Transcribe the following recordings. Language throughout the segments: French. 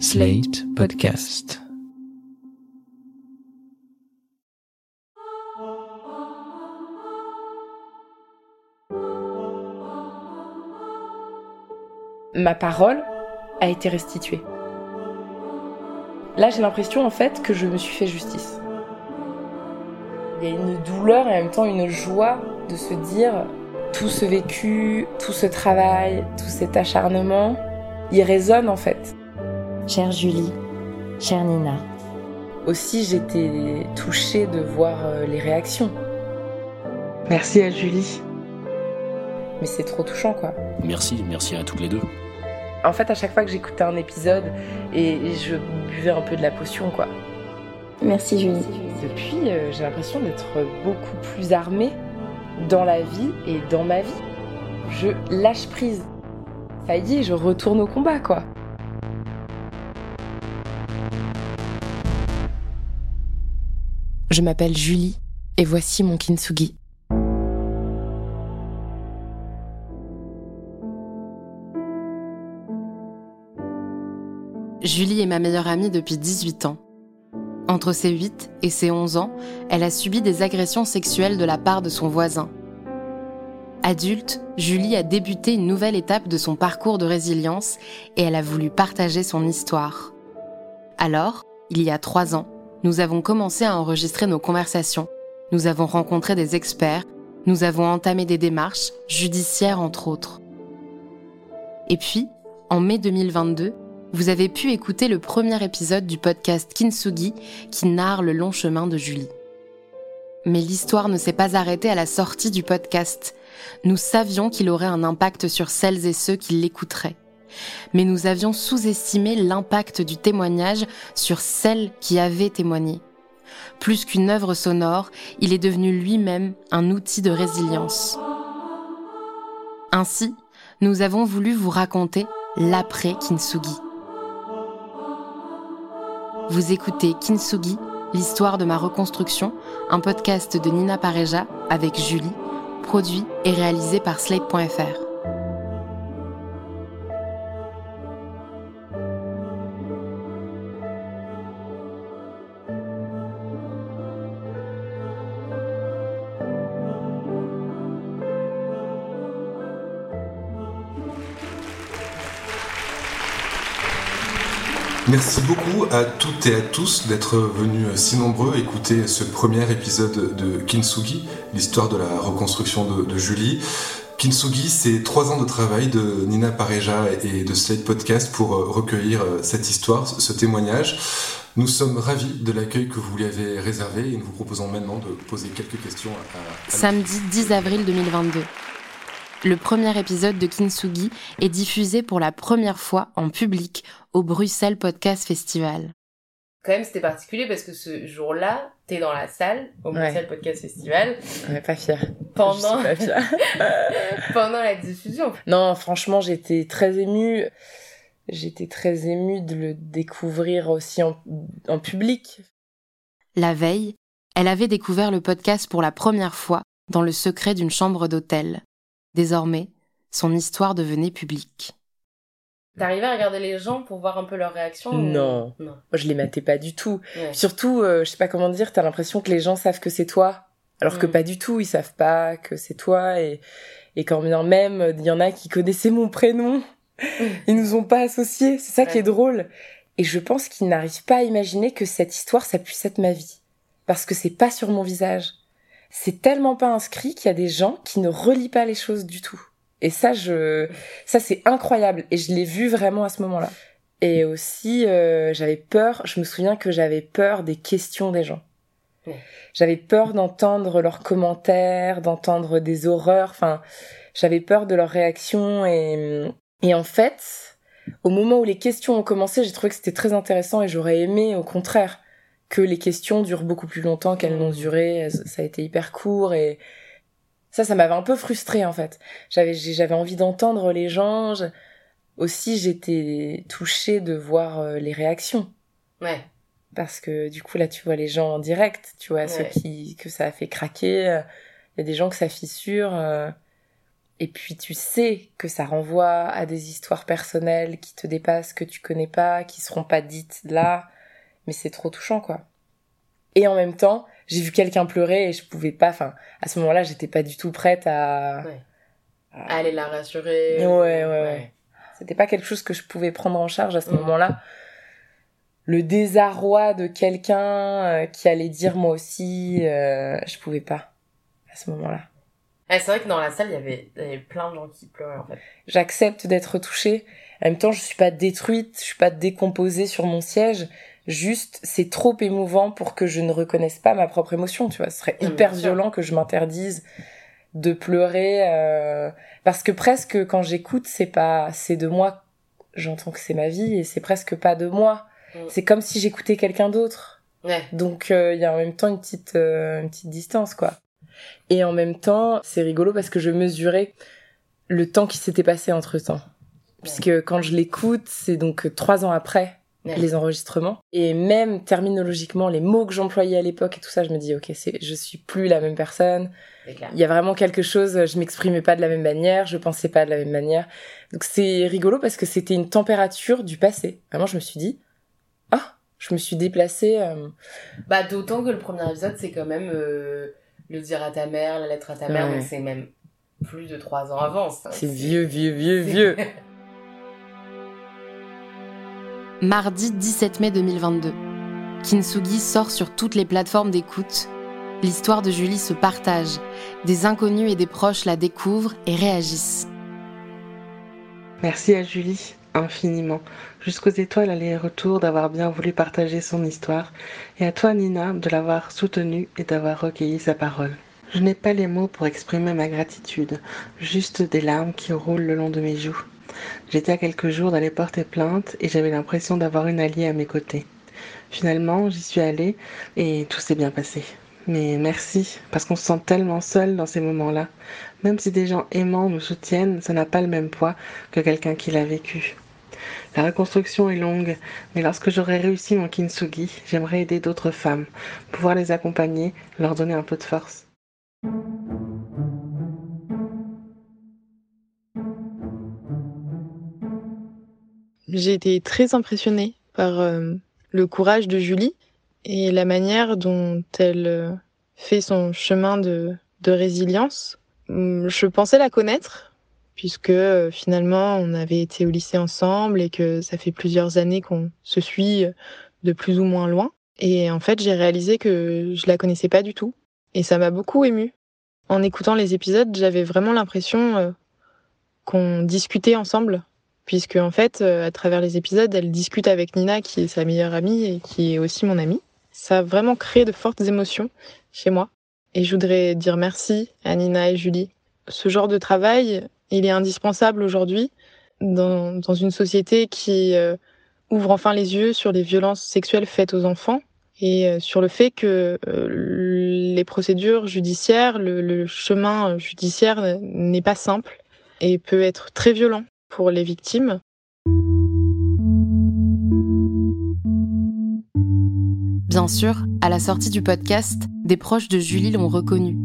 Slate Podcast. Ma parole a été restituée. Là, j'ai l'impression en fait que je me suis fait justice. Il y a une douleur et en même temps une joie de se dire tout ce vécu, tout ce travail, tout cet acharnement, il résonne en fait. Chère Julie, chère Nina. Aussi, j'étais touchée de voir euh, les réactions. Merci à Julie. Mais c'est trop touchant quoi. Merci, merci à toutes les deux. En fait, à chaque fois que j'écoutais un épisode et je buvais un peu de la potion quoi. Merci Julie. Depuis, euh, j'ai l'impression d'être beaucoup plus armée dans la vie et dans ma vie. Je lâche prise. Ça y est, je retourne au combat, quoi. Je m'appelle Julie et voici mon kintsugi. Julie est ma meilleure amie depuis 18 ans. Entre ses 8 et ses 11 ans, elle a subi des agressions sexuelles de la part de son voisin. Adulte, Julie a débuté une nouvelle étape de son parcours de résilience et elle a voulu partager son histoire. Alors, il y a trois ans, nous avons commencé à enregistrer nos conversations. Nous avons rencontré des experts, nous avons entamé des démarches, judiciaires entre autres. Et puis, en mai 2022, vous avez pu écouter le premier épisode du podcast Kintsugi qui narre le long chemin de Julie. Mais l'histoire ne s'est pas arrêtée à la sortie du podcast. Nous savions qu'il aurait un impact sur celles et ceux qui l'écouteraient. Mais nous avions sous-estimé l'impact du témoignage sur celles qui avaient témoigné. Plus qu'une œuvre sonore, il est devenu lui-même un outil de résilience. Ainsi, nous avons voulu vous raconter l'après Kintsugi. Vous écoutez Kintsugi, l'histoire de ma reconstruction, un podcast de Nina Pareja avec Julie, produit et réalisé par Slate.fr. Merci beaucoup à toutes et à tous d'être venus si nombreux écouter ce premier épisode de Kintsugi, l'histoire de la reconstruction de, Julie. Kintsugi, c'est trois ans de travail de Nina Pareja et de Slate Podcast pour recueillir cette histoire, ce témoignage. Nous sommes ravis de l'accueil que vous lui avez réservé et nous vous proposons maintenant de poser quelques questions à Samedi 10 avril 2022. Le premier épisode de Kintsugi est diffusé pour la première fois en public au Bruxelles Podcast Festival. Quand même, c'était particulier parce que ce jour-là, t'es dans la salle au Bruxelles Podcast Festival. On est pas fière. Pendant... Je suis pas fière. pendant la diffusion. non, franchement, j'étais très émue. J'étais très émue de le découvrir aussi en, en public. La veille, elle avait découvert le podcast pour la première fois dans le secret d'une chambre d'hôtel. Désormais, son histoire devenait publique. T'arrivais à regarder les gens pour voir un peu leur réaction Non. ou... Non. Moi, je les matais pas du tout. Ouais. Surtout, euh, je sais pas comment dire, t'as l'impression que les gens savent que c'est toi. Alors que Mm. pas du tout, ils savent pas que c'est toi. Et, et quand bien même, il y en a qui connaissaient mon prénom, ils nous ont pas associés. C'est ça qui est drôle. Et je pense qu'ils n'arrivent pas à imaginer que cette histoire, ça puisse être ma vie. Parce que c'est pas sur mon visage. C'est tellement pas inscrit qu'il y a des gens qui ne relient pas les choses du tout. Et ça, je, ça c'est incroyable. Et je l'ai vu vraiment à ce moment-là. Et aussi, euh, j'avais peur. Je me souviens que j'avais peur des questions des gens. Ouais. J'avais peur d'entendre leurs commentaires, d'entendre des horreurs. Enfin, j'avais peur de leurs réactions. Et, et en fait, au moment où les questions ont commencé, j'ai trouvé que c'était très intéressant et j'aurais aimé, au contraire, que les questions durent beaucoup plus longtemps qu'elles n'ont duré. Elles- Ça a été hyper court et ça, ça m'avait un peu frustrée en fait. J'avais, j'avais envie d'entendre les gens. Je- Aussi, j'étais touchée de voir euh, les réactions Ouais. parce que du coup là, tu vois les gens en direct, tu vois ceux qui que ça a fait craquer. Il y a des gens que ça fissure. euh, et puis tu sais que ça renvoie à des histoires personnelles qui te dépassent, que tu connais pas, qui seront pas dites là, mais c'est trop touchant quoi. Et en même temps, j'ai vu quelqu'un pleurer et je pouvais pas, enfin, à ce moment-là, j'étais pas du tout prête à... Ouais. à... aller la rassurer. Ouais, ouais, ouais. C'était pas quelque chose que je pouvais prendre en charge à ce moment-là. Le désarroi de quelqu'un euh, qui allait dire moi aussi, euh, je pouvais pas à ce moment-là. c'est vrai que dans la salle, il y, avait, il y avait plein de gens qui pleuraient en fait. J'accepte d'être touchée. En même temps, je suis pas détruite, je suis pas décomposée sur mon siège. Juste, c'est trop émouvant pour que je ne reconnaisse pas ma propre émotion, tu vois. Ce serait hyper violent que je m'interdise de pleurer euh, parce que presque quand j'écoute, c'est pas c'est de moi. J'entends que c'est ma vie et c'est presque pas de moi. Mm. C'est comme si j'écoutais quelqu'un d'autre. Ouais. Donc il euh, y a en même temps une petite euh, une petite distance quoi. Et en même temps, c'est rigolo parce que je mesurais le temps qui s'était passé entre temps. Puisque quand je l'écoute, c'est donc trois ans après les enregistrements. Et même terminologiquement, les mots que j'employais à l'époque et tout ça, je me dis, ok, je suis plus la même personne. Il y a vraiment quelque chose, je m'exprimais pas de la même manière, je pensais pas de la même manière. Donc c'est rigolo parce que c'était une température du passé. Vraiment, je me suis dit, ah, je me suis déplacée. Euh, bah, d'autant que le premier épisode, c'est quand même euh, le dire à ta mère, la lettre à ta mère, donc c'est même plus de trois ans avant. C'est vieux, vieux, vieux, vieux. Mardi 17 mai 2022. Kintsugi sort sur toutes les plateformes d'écoute. L'histoire de Julie se partage. Des inconnus et des proches la découvrent et réagissent. Merci à Julie, infiniment, jusqu'aux étoiles aller-retour d'avoir bien voulu partager son histoire, et à toi Nina de l'avoir soutenue et d'avoir recueilli sa parole. Je n'ai pas les mots pour exprimer ma gratitude, juste des larmes qui roulent le long de mes joues. J'étais à quelques jours d'aller porter plainte et j'avais l'impression d'avoir une alliée à mes côtés. Finalement, j'y suis allée et tout s'est bien passé. Mais merci, parce qu'on se sent tellement seul dans ces moments-là. Même si des gens aimants nous soutiennent, ça n'a pas le même poids que quelqu'un qui l'a vécu. La reconstruction est longue, mais lorsque j'aurai réussi mon kintsugi, j'aimerais aider d'autres femmes, pouvoir les accompagner, leur donner un peu de force. J'ai été très impressionnée par euh, le courage de Julie et la manière dont elle euh, fait son chemin de, résilience. Hum, je pensais la connaître, puisque euh, finalement on avait été au lycée ensemble et que ça fait plusieurs années qu'on se suit de plus ou moins loin. Et en fait, j'ai réalisé que je la connaissais pas du tout. Et ça m'a beaucoup émue. En écoutant les épisodes, j'avais vraiment l'impression qu'on discutait ensemble puisque en fait, euh, à travers les épisodes, elle discute avec Nina, qui est sa meilleure amie et qui est aussi mon amie. Ça a vraiment créé de fortes émotions chez moi. Et je voudrais dire merci à Nina et Julie. Ce genre de travail, il est indispensable aujourd'hui dans, dans, une société qui euh, ouvre enfin les yeux sur les violences sexuelles faites aux enfants et euh, sur le fait que les procédures judiciaires, le, le chemin judiciaire n'est pas simple et peut être très violent pour les victimes. Bien sûr, à la sortie du podcast, des proches de Julie l'ont reconnue.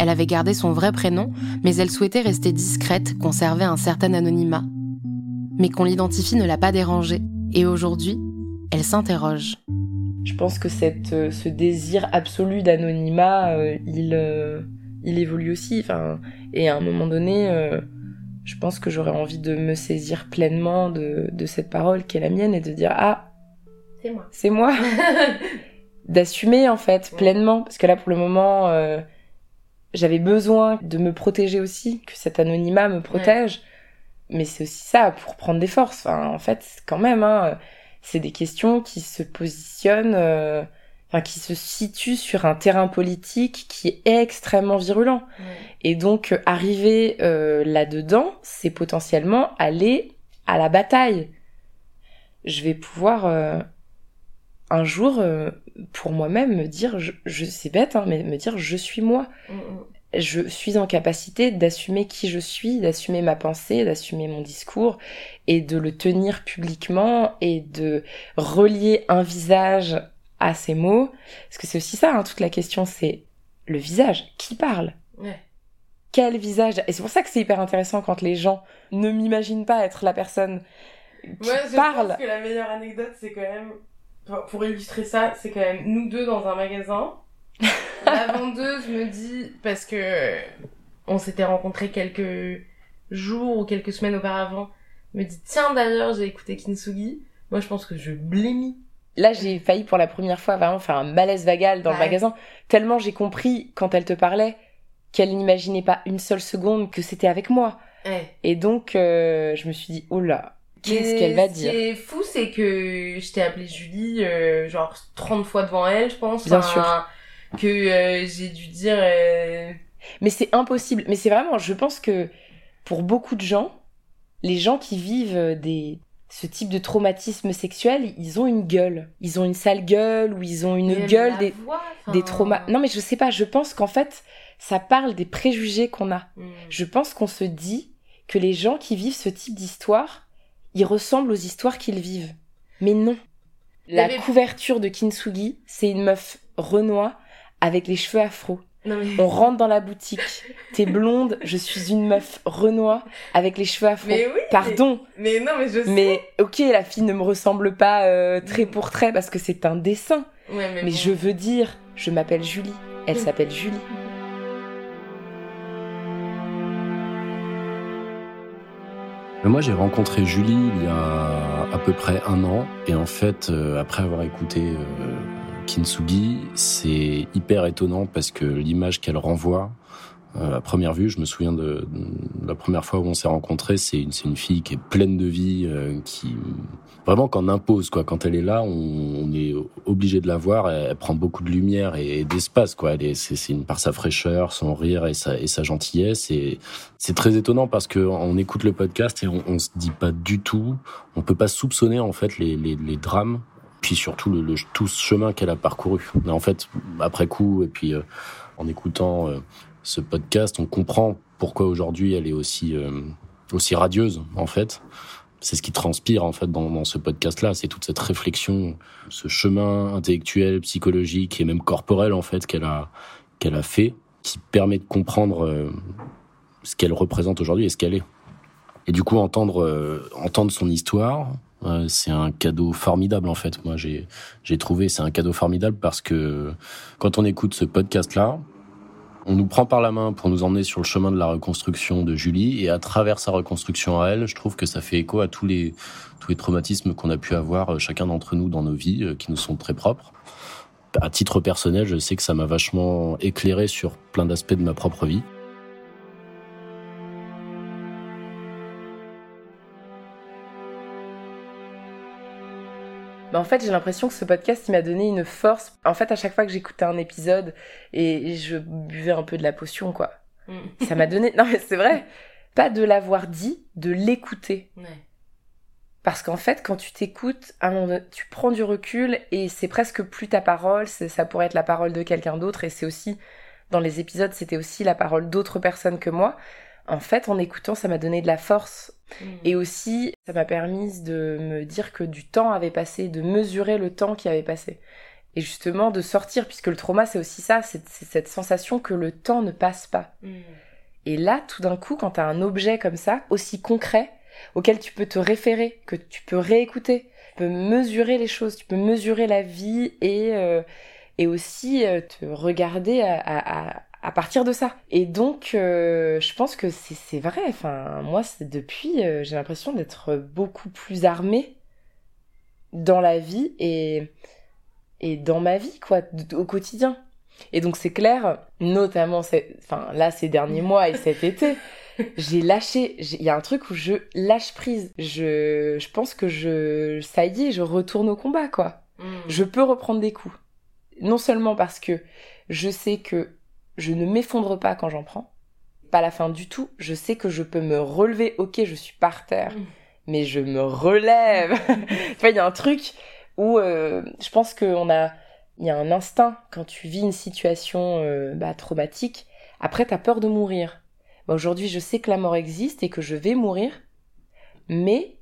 Elle avait gardé son vrai prénom, mais elle souhaitait rester discrète, conserver un certain anonymat. Mais qu'on l'identifie ne l'a pas dérangée, et aujourd'hui, elle s'interroge. Je pense que cette, euh, ce désir absolu d'anonymat, euh, il, euh, il évolue aussi. Enfin, et à un moment donné, je pense que j'aurais envie de me saisir pleinement de, de, cette parole qui est la mienne et de dire ah c'est moi. c'est moi. D'assumer en fait pleinement. Parce que là pour le moment euh, j'avais besoin de me protéger aussi que cet anonymat me protège. Mais c'est aussi ça pour prendre des forces. Enfin en fait quand même hein, c'est des questions qui se positionnent euh, enfin qui se situe sur un terrain politique qui est extrêmement virulent. Et donc euh, arriver euh, là-dedans, c'est potentiellement aller à la bataille. Je vais pouvoir euh, un jour, pour moi-même, me dire, je, je c'est bête, hein, mais me dire, je suis moi. Je suis en capacité d'assumer qui je suis, d'assumer ma pensée, d'assumer mon discours et de le tenir publiquement et de relier un visage à ces mots. Parce que c'est aussi ça, hein, toute la question, c'est le visage. Qui parle? Quel visage? Et c'est pour ça que c'est hyper intéressant quand les gens ne m'imaginent pas être la personne qui Moi, je parle. pense que la meilleure anecdote, c'est quand même, pour- pour illustrer ça, c'est quand même nous deux dans un magasin. la vendeuse me dit, parce que on s'était rencontrés quelques jours ou quelques semaines auparavant, me dit, tiens d'ailleurs, j'ai écouté Kintsugi. Moi, je pense que je blémis. Là, j'ai failli pour la première fois vraiment faire un malaise vagal dans le magasin, tellement j'ai compris quand elle te parlait qu'elle n'imaginait pas une seule seconde que c'était avec moi. Ouais. Et donc, euh, je me suis dit, oh là, qu'est-ce qu'elle va Ce dire qui est fou, c'est que je t'ai appelé Julie, euh, genre 30 fois devant elle, je pense. Bien Que euh, j'ai dû dire. Mais c'est impossible. Mais c'est vraiment, je pense que pour beaucoup de gens, les gens qui vivent des ce type de traumatisme sexuel, ils ont une gueule. Ils ont une sale gueule ou ils ont une mais gueule des, voix, des traumas. Non, mais je sais pas, je pense qu'en fait, ça parle des préjugés qu'on a. hmm. Je pense qu'on se dit que les gens qui vivent ce type d'histoire, ils ressemblent aux histoires qu'ils vivent. Mais non. La Mais- couverture de Kintsugi, c'est une meuf renois avec les cheveux afro. Non, mais... On rentre dans la boutique. T'es blonde, je suis une meuf renois avec les cheveux afro. mais oui. Pardon, Mais, mais non, mais je sais. mais ok, la fille ne me ressemble pas euh, trait pour trait parce que c'est un dessin. Ouais, mais Mais bon. je veux dire, je m'appelle Julie. Elle s'appelle Julie. Moi, j'ai rencontré Julie il y a à peu près un an. Et en fait, euh, après avoir écouté euh, Kintsugi, c'est hyper étonnant parce que l'image qu'elle renvoie, euh, à première vue, je me souviens de, de la première fois où on s'est rencontrés, c'est une, une fille qui est pleine de vie, euh, qui vraiment qu'en impose quoi. Quand elle est là, on, on est obligé de la voir. Elle, prend beaucoup de lumière et, d'espace quoi. Elle est, c'est une par sa fraîcheur, son rire et sa, et sa gentillesse. Et c'est très étonnant parce que on écoute le podcast et on, on se dit pas du tout, on peut pas soupçonner en fait les, les, les drames, puis surtout le, le- tout ce chemin qu'elle a parcouru. Mais en fait, après coup et puis euh, en écoutant euh, ce podcast, on comprend pourquoi aujourd'hui elle est aussi euh, aussi radieuse en fait. C'est ce qui transpire en fait dans, dans ce podcast-là, c'est toute cette réflexion, ce chemin intellectuel, psychologique et même corporel en fait qu'elle a qu'elle a fait, qui permet de comprendre euh, ce qu'elle représente aujourd'hui et ce qu'elle est. Et du coup, entendre euh, entendre son histoire, c'est un cadeau formidable en fait. Moi, j'ai j'ai trouvé c'est un cadeau formidable parce que quand on écoute ce podcast-là, on nous prend par la main pour nous emmener sur le chemin de la reconstruction de Julie et à travers sa reconstruction à elle, je trouve que ça fait écho à tous les tous les traumatismes qu'on a pu avoir euh, chacun d'entre nous dans nos vies euh, qui nous sont très propres. À titre personnel, je sais que ça m'a vachement éclairé sur plein d'aspects de ma propre vie. Bah, en fait, j'ai l'impression que ce podcast, il m'a donné une force. En fait, à chaque fois que j'écoutais un épisode et je buvais un peu de la potion, quoi. Hmm. Ça m'a donné. Non, mais c'est vrai. Pas de l'avoir dit, de l'écouter. Ouais. Parce qu'en fait, quand tu t'écoutes, tu prends du recul et c'est presque plus ta parole, ça pourrait être la parole de quelqu'un d'autre et c'est aussi, dans les épisodes, c'était aussi la parole d'autres personnes que moi. En fait, en écoutant, ça m'a donné de la force Et aussi, ça m'a permis de me dire que du temps avait passé, de mesurer le temps qui avait passé. Et justement, de sortir, puisque le trauma, c'est aussi ça, c'est cette sensation que le temps ne passe pas. Hmm. Et là, tout d'un coup, quand tu as un objet comme ça, aussi concret, auquel tu peux te référer, que tu peux réécouter, tu peux mesurer les choses, tu peux mesurer la vie et, euh, et aussi euh, te regarder à, à- à- à partir de ça. Et donc, euh, je pense que c'est vrai. Enfin, moi, depuis, euh, j'ai l'impression d'être beaucoup plus armée dans la vie et, et dans ma vie, quoi, au quotidien. Et donc, c'est clair, notamment, enfin, là, ces derniers mois et cet été, j'ai lâché. Il y a un truc où je lâche prise. Je, je pense que je, ça y est, je retourne au combat, quoi. Hmm. Je peux reprendre des coups. Non seulement parce que je sais que je ne m'effondre pas quand j'en prends, pas la fin du tout. Je sais que je peux me relever. Ok, je suis par terre, Mm. mais je me relève. vois, il y a un truc où euh, je pense qu'on a, il y a un instinct quand tu vis une situation euh, bah, traumatique. Après, t'as peur de mourir. Bah, Aujourd'hui, je sais que la mort existe et que je vais mourir, mais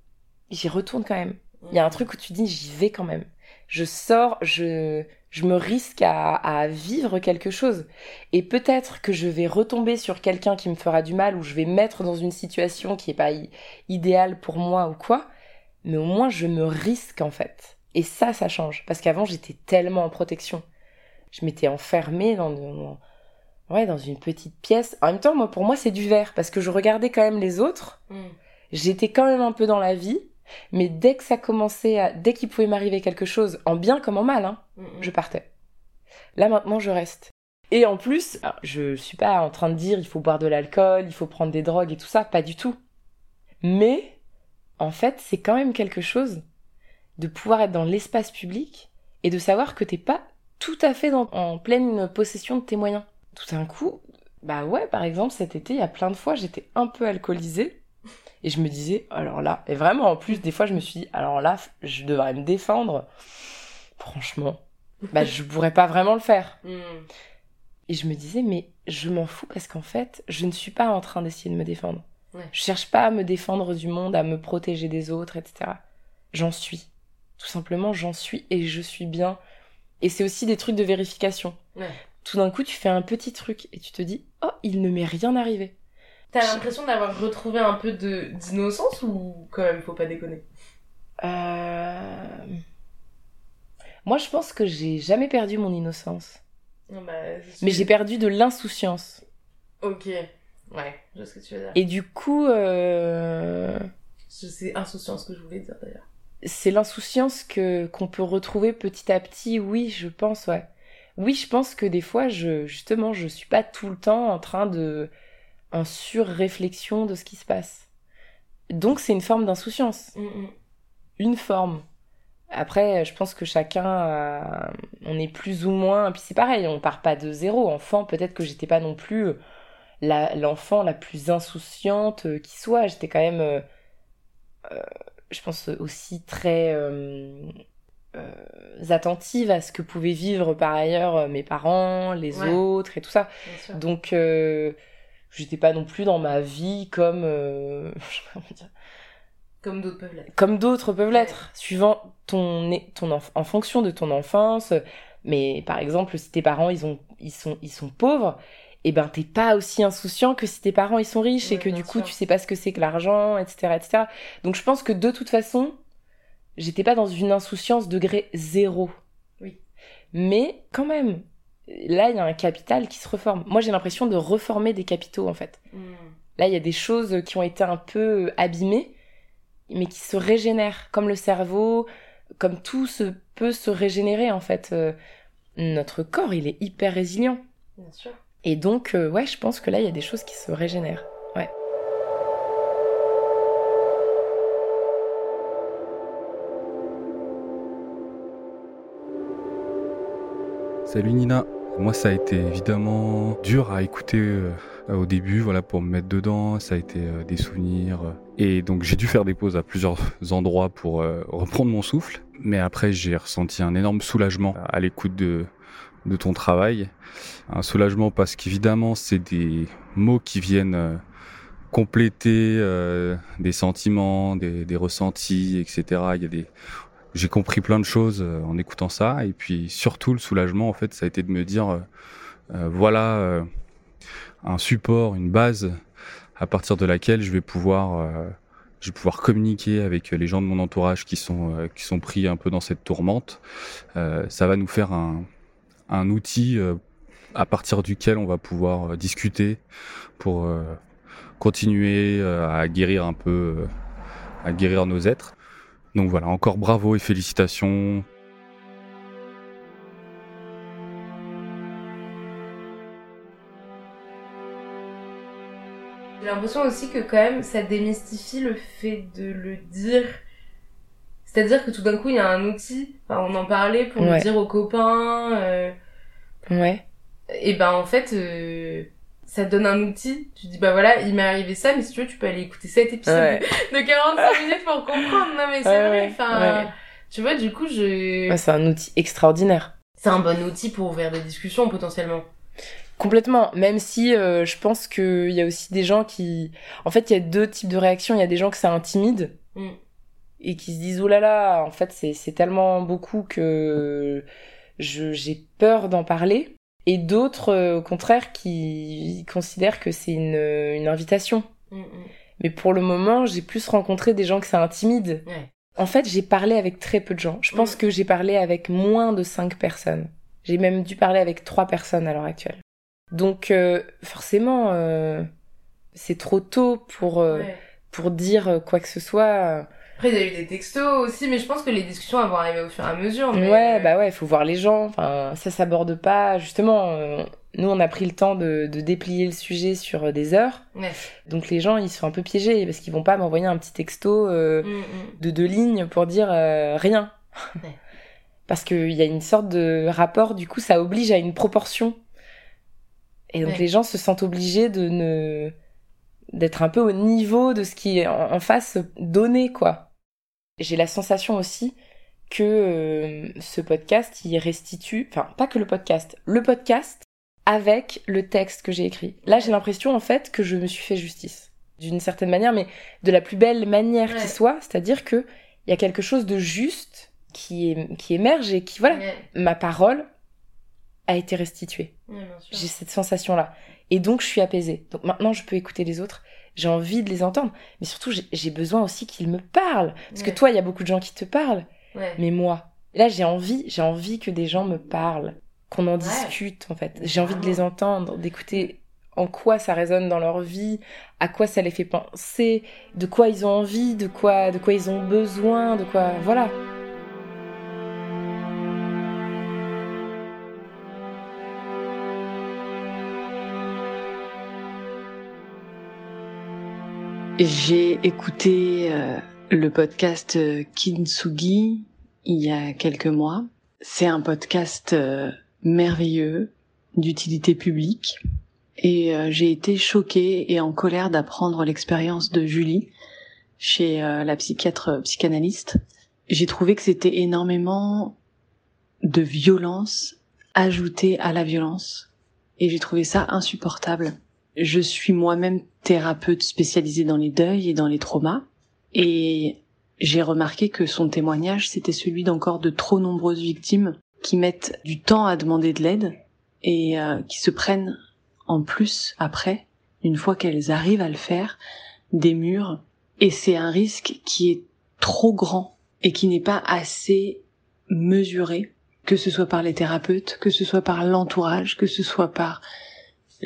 j'y retourne quand même. Il y a un truc où tu dis j'y vais quand même. Je sors, je je me risque à, à vivre quelque chose. Et peut-être que je vais retomber sur quelqu'un qui me fera du mal ou je vais mettre dans une situation qui est pas idéale pour moi ou quoi. Mais au moins, je me risque en fait. Et ça, ça change. Parce qu'avant, j'étais tellement en protection. Je m'étais enfermée dans, dans- ouais, dans une petite pièce. En même temps, moi, pour moi, c'est du verre. Parce que je regardais quand même les autres. Mm. J'étais quand même un peu dans la vie. Mais dès que ça commençait à, dès qu'il pouvait m'arriver quelque chose, en bien comme en mal, hein, je partais. Là maintenant, je reste. Et en plus, alors, je suis pas en train de dire il faut boire de l'alcool, il faut prendre des drogues et tout ça, pas du tout. Mais en fait, c'est quand même quelque chose de pouvoir être dans l'espace public et de savoir que t'es pas tout à fait dans- en pleine possession de tes moyens. Tout d'un coup, bah ouais, par exemple, cet été, il y a plein de fois, j'étais un peu alcoolisée. Et je me disais, alors là, et vraiment en plus, des fois, je me suis dit, alors là, je devrais me défendre. Franchement, bah je pourrais pas vraiment le faire. Mm. Et je me disais, mais je m'en fous parce qu'en fait, je ne suis pas en train d'essayer de me défendre. Ouais. Je cherche pas à me défendre du monde, à me protéger des autres, etc. J'en suis. Tout simplement, j'en suis et je suis bien. Et c'est aussi des trucs de vérification. Ouais. Tout d'un coup, tu fais un petit truc et tu te dis, oh, il ne m'est rien arrivé. T'as l'impression d'avoir retrouvé un peu de d'innocence ou quand même faut pas déconner? Euh... Moi, je pense que j'ai jamais perdu mon innocence. Bah, Mais j'ai perdu de l'insouciance. Ok. Ouais, je sais ce que tu veux dire. Et du coup, euh... Je sais insouciance que je voulais dire d'ailleurs. c'est l'insouciance que qu'on peut retrouver petit à petit. Oui, je pense, ouais. Oui, je pense que des fois, je justement, je suis pas tout le temps en train de en sur-réflexion de ce qui se passe. Donc, c'est une forme d'insouciance, Mm, mm. une forme. Après, je pense que chacun, a- on est plus ou moins. Puis c'est pareil, on part pas de zéro. Enfant, peut-être que j'étais pas non plus la- l'enfant la plus insouciante euh, qui soit. J'étais quand même, euh, euh, je pense aussi très euh, euh, attentive à ce que pouvaient vivre par ailleurs euh, mes parents, les Ouais. autres et tout ça. Donc, euh, j'étais pas non plus dans ma vie comme, euh, je sais pas comment dire, Comme d'autres peuvent l'être. comme d'autres peuvent l'être, suivant ton, ton enf- en fonction de ton enfance. Mais par exemple, si tes parents ils ont, ils sont, ils sont pauvres, et ben t'es pas aussi insouciant que si tes parents ils sont riches et que du coup sûr. tu sais pas ce que c'est que l'argent, etc., etc. Donc je pense que de toute façon, j'étais pas dans une insouciance degré zéro. Oui. Mais quand même, là il y a un capital qui se reforme. Moi j'ai l'impression de reformer des capitaux en fait. Mm. Là, il y a des choses qui ont été un peu abîmées, mais qui se régénèrent, comme le cerveau, comme tout se peut se régénérer en fait. Euh, notre corps, il est hyper résilient. Bien sûr. Et donc, euh, ouais, je pense que là, il y a des choses qui se régénèrent. Ouais. Salut Nina. Moi, ça a été évidemment dur à écouter euh, au début, voilà, pour me mettre dedans. Ça a été euh, des souvenirs. euh, Et donc, j'ai dû faire des pauses à plusieurs endroits pour reprendre mon souffle. Mais après, j'ai ressenti un énorme soulagement à l'écoute de, ton travail. Un soulagement parce qu'évidemment, c'est des mots qui viennent compléter des sentiments, des, des ressentis, etc. Il y a des, j'ai compris plein de choses euh, en écoutant ça. Et puis surtout le soulagement en fait ça a été de me dire euh, euh, voilà un support une base à partir de laquelle je vais pouvoir je vais pouvoir communiquer avec les gens de mon entourage qui sont qui sont pris un peu dans cette tourmente. Ça va nous faire un un outil à partir duquel on va pouvoir discuter pour continuer à guérir un peu à guérir nos êtres donc voilà, encore bravo et félicitations. J'ai l'impression aussi que quand même ça démystifie le fait de le dire. C'est-à-dire que tout d'un coup il y a un outil, enfin, on en parlait pour Ouais. le dire aux copains, euh, Ouais. et ben en fait euh, ça te donne un outil. Tu dis bah voilà il m'est arrivé ça, mais si tu veux tu peux aller écouter cet épisode Ouais. de 45 minutes pour comprendre. Non mais c'est Ouais, vrai, enfin ouais. tu vois du coup je... C'est un outil extraordinaire. C'est un bon outil pour ouvrir des discussions potentiellement. Complètement, même si euh, je pense qu'il y a aussi des gens qui... En fait, il y a deux types de réactions. Il y a des gens que ça intimide Mm. et qui se disent, oh là là, en fait, c'est tellement beaucoup que j'ai peur d'en parler, et d'autres, euh, au contraire, qui considèrent que c'est une, une invitation. Mm, mm. Mais pour le moment, j'ai plus rencontré des gens que ça intimide. En fait, j'ai parlé avec très peu de gens. Je pense que j'ai parlé avec moins de cinq personnes. J'ai même dû parler avec trois personnes à l'heure actuelle. Donc euh, forcément, euh, c'est trop tôt pour euh, pour dire quoi que ce soit. Après, il y a eu des textos aussi, mais je pense que les discussions vont arriver au fur et à mesure. Ouais, bah ouais, il faut voir les gens. Enfin, ça s'aborde pas. Justement, nous, on a pris le temps de, de déplier le sujet sur des heures. Ouais. Donc les gens, ils sont un peu piégés parce qu'ils vont pas m'envoyer un petit texto mm, mm. de deux lignes pour dire rien. Ouais. parce qu'il y a une sorte de rapport. Du coup, ça oblige à une proportion et donc les gens se sentent obligés de ne d'être un peu au niveau de ce qui est en, face donné quoi. J'ai la sensation aussi que euh, ce podcast il restitue enfin pas que le podcast, le podcast avec le texte que j'ai écrit. Là, j'ai l'impression en fait que je me suis fait justice d'une certaine manière mais de la plus belle manière qui soit, c'est-à-dire que il y a quelque chose de juste qui est, qui émerge et qui voilà, ma parole a été restitué. J'ai cette sensation-là. Et donc, je suis apaisée. Donc maintenant, je peux écouter les autres. J'ai envie de les entendre. Mais surtout, j'ai besoin aussi qu'ils me parlent. Parce que toi, il y a beaucoup de gens qui te parlent. Mais moi, là, j'ai envie, j'ai envie que des gens me parlent. Qu'on en discute, en fait. J'ai envie de les entendre, d'écouter en quoi ça résonne dans leur vie, à quoi ça les fait penser, de quoi ils ont envie, de quoi, de quoi ils ont besoin, de quoi, voilà. J'ai écouté euh, le podcast euh, Kintsugi il y a quelques mois. C'est un podcast euh, merveilleux d'utilité publique et j'ai été choquée et en colère d'apprendre l'expérience de Julie chez la psychiatre psychanalyste. J'ai trouvé que c'était énormément de violence ajoutée à la violence et j'ai trouvé ça insupportable. Je suis moi-même thérapeute spécialisée dans les deuils et dans les traumas. Et j'ai remarqué que son témoignage, c'était celui d'encore de trop nombreuses victimes qui mettent du temps à demander de l'aide et euh, qui se prennent en plus après, une fois qu'elles arrivent à le faire, des murs. Et c'est un risque qui est trop grand et qui n'est pas assez mesuré, que ce soit par les thérapeutes, que ce soit par l'entourage, que ce soit par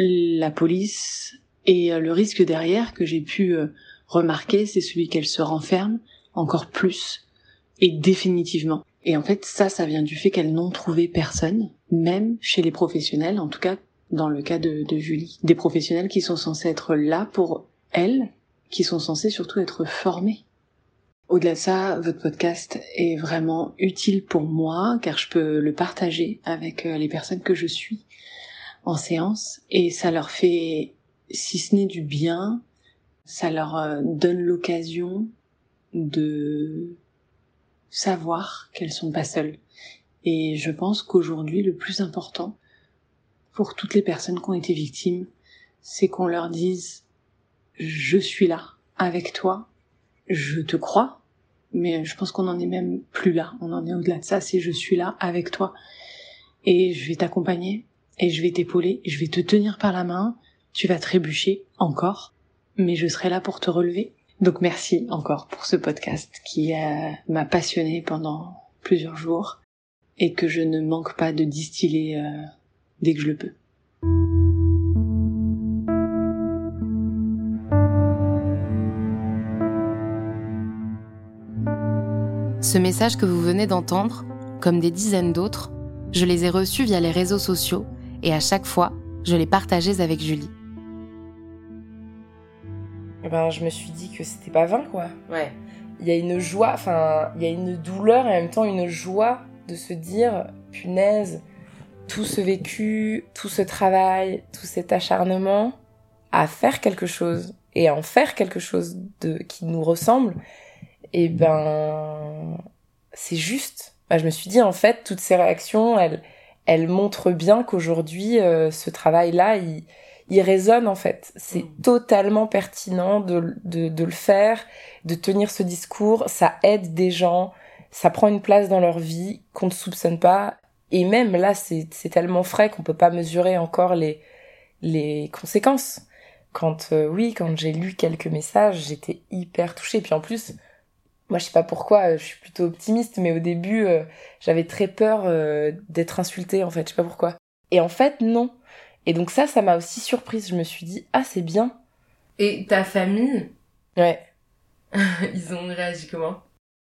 la police et euh, le risque derrière que j'ai pu euh, remarquer, c'est celui qu'elle se renferme encore plus et définitivement. Et en fait, ça, ça vient du fait qu'elles n'ont trouvé personne, même chez les professionnels, en tout cas dans le cas de, Julie. Des professionnels qui sont censés être là pour elles, qui sont censés surtout être formés. Au-delà de ça, votre podcast est vraiment utile pour moi car je peux le partager avec euh, les personnes que je suis en séance et ça leur fait, si ce n'est du bien, ça leur euh, donne l'occasion de savoir qu'elles sont pas seules. Et je pense qu'aujourd'hui, le plus important pour toutes les personnes qui ont été victimes, c'est qu'on leur dise je suis là avec toi, je te crois, mais je pense qu'on en est même plus là, on en est au-delà de ça, c'est je suis là avec toi et je vais t'accompagner et je vais t'épauler, je vais te tenir par la main, tu vas trébucher encore, mais je serai là pour te relever. Donc merci encore pour ce podcast qui euh, m'a passionné pendant plusieurs jours et que je ne manque pas de distiller euh, dès que je le peux. Ce message que vous venez d'entendre, comme des dizaines d'autres, je les ai reçus via les réseaux sociaux et à chaque fois, je les partageais avec Julie. Eh ben, je me suis dit que c'était pas vain, quoi. Ouais. Il y a une joie, enfin, il y a une douleur et en même temps une joie de se dire, punaise, tout ce vécu, tout ce travail, tout cet acharnement à faire quelque chose et à en faire quelque chose de qui nous ressemble, et eh ben, c'est juste. Bah, je me suis dit, en fait, toutes ces réactions, elles, elle montre bien qu'aujourd'hui, euh, ce travail-là, il, il, résonne en fait. C'est mm. totalement pertinent de, de, de, le faire, de tenir ce discours. Ça aide des gens, ça prend une place dans leur vie qu'on ne soupçonne pas. Et même là, c'est tellement frais qu'on peut pas mesurer encore les, les conséquences. Quand, euh, oui, quand j'ai lu quelques messages, j'étais hyper touchée. Puis en plus, moi, je sais pas pourquoi, je suis plutôt optimiste, mais au début, euh, j'avais très peur euh, d'être insultée, en fait, je sais pas pourquoi. Et en fait, non. Et donc ça, ça m'a aussi surprise. Je me suis dit, ah, c'est bien. Et ta famille Ouais. Ils ont réagi comment?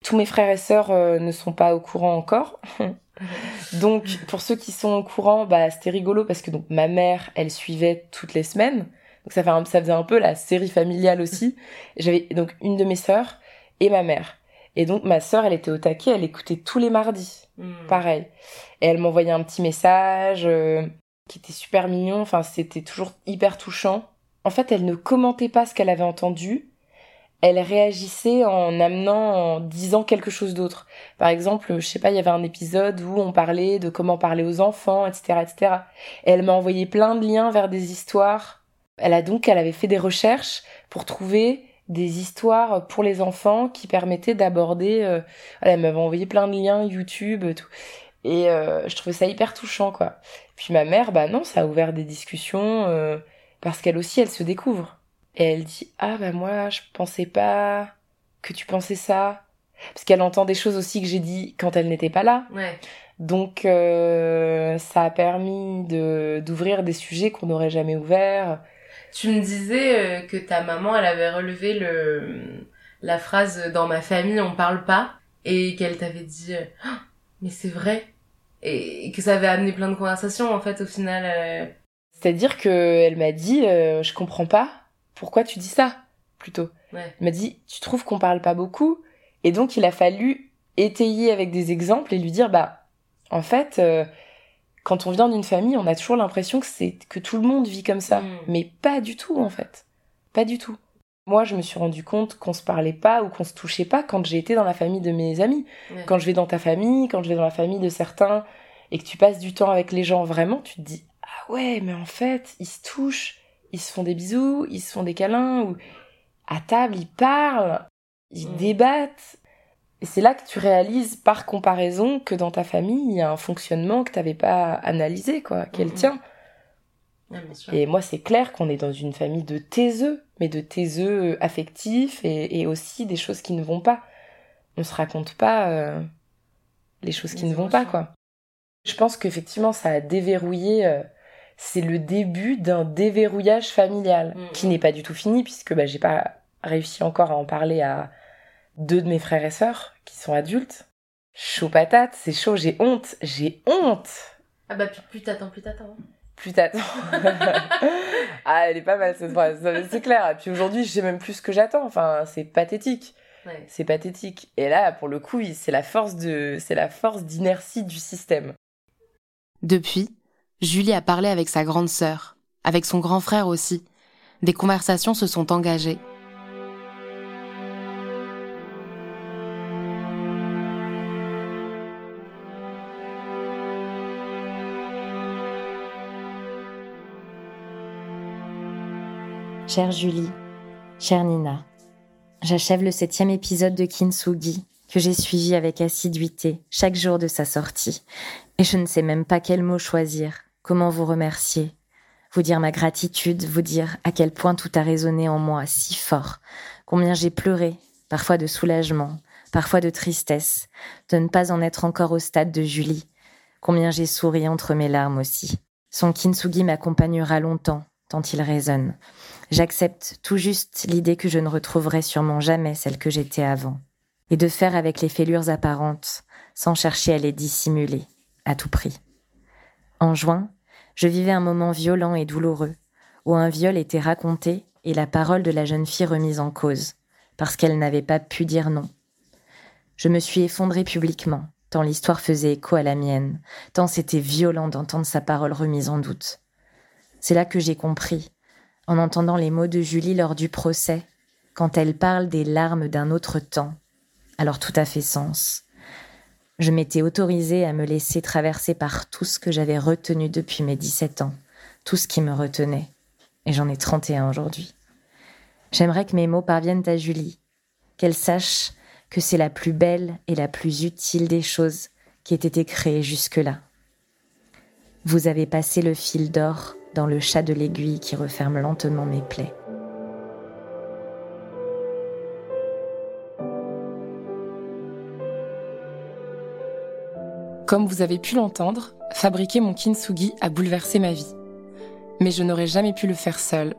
Tous mes frères et sœurs ne sont pas au courant encore. donc, pour ceux qui sont au courant, bah, c'était rigolo parce que donc ma mère, elle suivait toutes les semaines. Donc ça, fait un, ça faisait un peu la série familiale aussi. J'avais donc une de mes sœurs et ma mère. Et donc ma sœur, elle était au taquet, elle écoutait tous les mardis, Hmm. pareil. Et elle m'envoyait un petit message euh, qui était super mignon. Enfin, c'était toujours hyper touchant. En fait, elle ne commentait pas ce qu'elle avait entendu. Elle réagissait en amenant, en disant quelque chose d'autre. Par exemple, je sais pas, il y avait un épisode où on parlait de comment parler aux enfants, etc., etc. Et elle m'a envoyé plein de liens vers des histoires. Elle a donc, elle avait fait des recherches pour trouver des histoires pour les enfants qui permettaient d'aborder. Euh, voilà, elle m'avait envoyé plein de liens YouTube, tout. Et euh, je trouvais ça hyper touchant, quoi. Puis ma mère, bah non, ça a ouvert des discussions euh, parce qu'elle aussi, elle se découvre. Et elle dit ah bah moi, je pensais pas que tu pensais ça, parce qu'elle entend des choses aussi que j'ai dit quand elle n'était pas là. Ouais. Donc euh, ça a permis de d'ouvrir des sujets qu'on n'aurait jamais ouverts. Tu me disais euh, que ta maman, elle avait relevé le la phrase dans ma famille on parle pas et qu'elle t'avait dit euh, Ah, mais c'est vrai et que ça avait amené plein de conversations en fait au final. euh. C'est-à-dire que elle m'a dit euh, je comprends pas pourquoi tu dis ça plutôt. Ouais. Elle m'a dit tu trouves qu'on parle pas beaucoup et donc il a fallu étayer avec des exemples et lui dire bah en fait euh, quand on vient d'une famille on a toujours l'impression que c'est que tout le monde vit comme ça Mm. mais pas du tout en fait pas du tout. Moi, je me suis rendu compte qu'on se parlait pas ou qu'on se touchait pas quand j'ai été dans la famille de mes amis. Quand je vais dans ta famille, quand je vais dans la famille de certains et que tu passes du temps avec les gens vraiment, tu te dis ah ouais, mais en fait, ils se touchent, ils se font des bisous, ils se font des câlins ou à table, ils parlent, ils Mm. débattent. Et c'est là que tu réalises par comparaison que dans ta famille, il y a un fonctionnement que t'avais pas analysé quoi, qui est le tien. Ouais, bien sûr. Et moi, c'est clair qu'on est dans une famille de taiseux, mais de taiseux affectifs et, et aussi des choses qui ne vont pas. On se raconte pas euh, les choses qui ne vont pas, quoi. Je pense qu'effectivement, ça a déverrouillé. euh, c'est le début d'un déverrouillage familial Mhm. qui n'est pas du tout fini puisque bah, j'ai pas réussi encore à en parler à deux de mes frères et sœurs qui sont adultes. Chaud patate, c'est chaud, j'ai honte, j'ai honte. Ah bah plus, plus t'attends, plus t'attends. Plus t'attends. ah, elle est pas mal cette phrase, ça, c'est clair. Et puis aujourd'hui, je sais même plus ce que j'attends. Enfin, c'est pathétique. Ouais. C'est pathétique. Et là, pour le coup, c'est la force de, c'est la force d'inertie du système. Depuis, Julie a parlé avec sa grande sœur, avec son grand frère aussi. Des conversations se sont engagées. Chère Julie, chère Nina, j'achève le septième épisode de Kintsugi que j'ai suivi avec assiduité chaque jour de sa sortie. Et je ne sais même pas quel mot choisir, comment vous remercier, vous dire ma gratitude, vous dire à quel point tout a résonné en moi si fort, combien j'ai pleuré, parfois de soulagement, parfois de tristesse, de ne pas en être encore au stade de Julie, combien j'ai souri entre mes larmes aussi. Son kintsugi m'accompagnera longtemps, tant il résonne. J'accepte tout juste l'idée que je ne retrouverai sûrement jamais celle que j'étais avant, et de faire avec les fêlures apparentes, sans chercher à les dissimuler, à tout prix. En juin, je vivais un moment violent et douloureux, où un viol était raconté et la parole de la jeune fille remise en cause, parce qu'elle n'avait pas pu dire non. Je me suis effondrée publiquement, tant l'histoire faisait écho à la mienne, tant c'était violent d'entendre sa parole remise en doute. C'est là que j'ai compris, en entendant les mots de Julie lors du procès, quand elle parle des larmes d'un autre temps. Alors tout a fait sens. Je m'étais autorisée à me laisser traverser par tout ce que j'avais retenu depuis mes 17 ans, tout ce qui me retenait. Et j'en ai 31 aujourd'hui. J'aimerais que mes mots parviennent à Julie, qu'elle sache que c'est la plus belle et la plus utile des choses qui aient été créées jusque-là, Vous avez passé le fil d'or dans le chat de l'aiguille qui referme lentement mes plaies. Comme vous avez pu l'entendre, fabriquer mon kintsugi a bouleversé ma vie. Mais je n'aurais jamais pu le faire seule.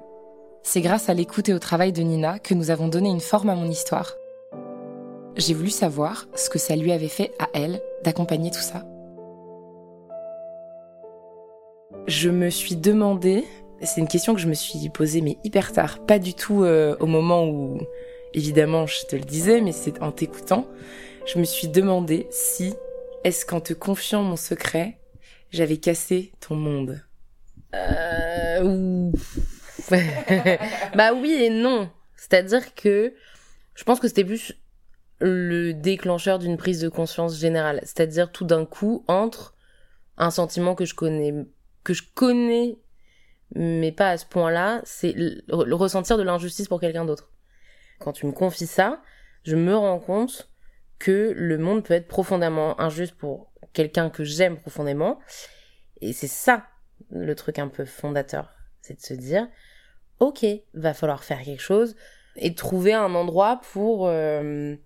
C'est grâce à l'écoute et au travail de Nina que nous avons donné une forme à mon histoire. J'ai voulu savoir ce que ça lui avait fait à elle d'accompagner tout ça. Je me suis demandé, c'est une question que je me suis posée mais hyper tard, pas du tout euh, au moment où, évidemment, je te le disais, mais c'est en t'écoutant, je me suis demandé si est-ce qu'en te confiant mon secret, j'avais cassé ton monde? Euh... Bah oui et non. C'est-à-dire que je pense que c'était plus le déclencheur d'une prise de conscience générale. C'est-à-dire tout d'un coup entre un sentiment que je connais, que je connais, mais pas à ce point-là, c'est le ressentir de l'injustice pour quelqu'un d'autre. Quand tu me confies ça, je me rends compte que le monde peut être profondément injuste pour quelqu'un que j'aime profondément. Et c'est ça le truc un peu fondateur. C'est de se dire, ok, va falloir faire quelque chose et trouver un endroit pour, euh,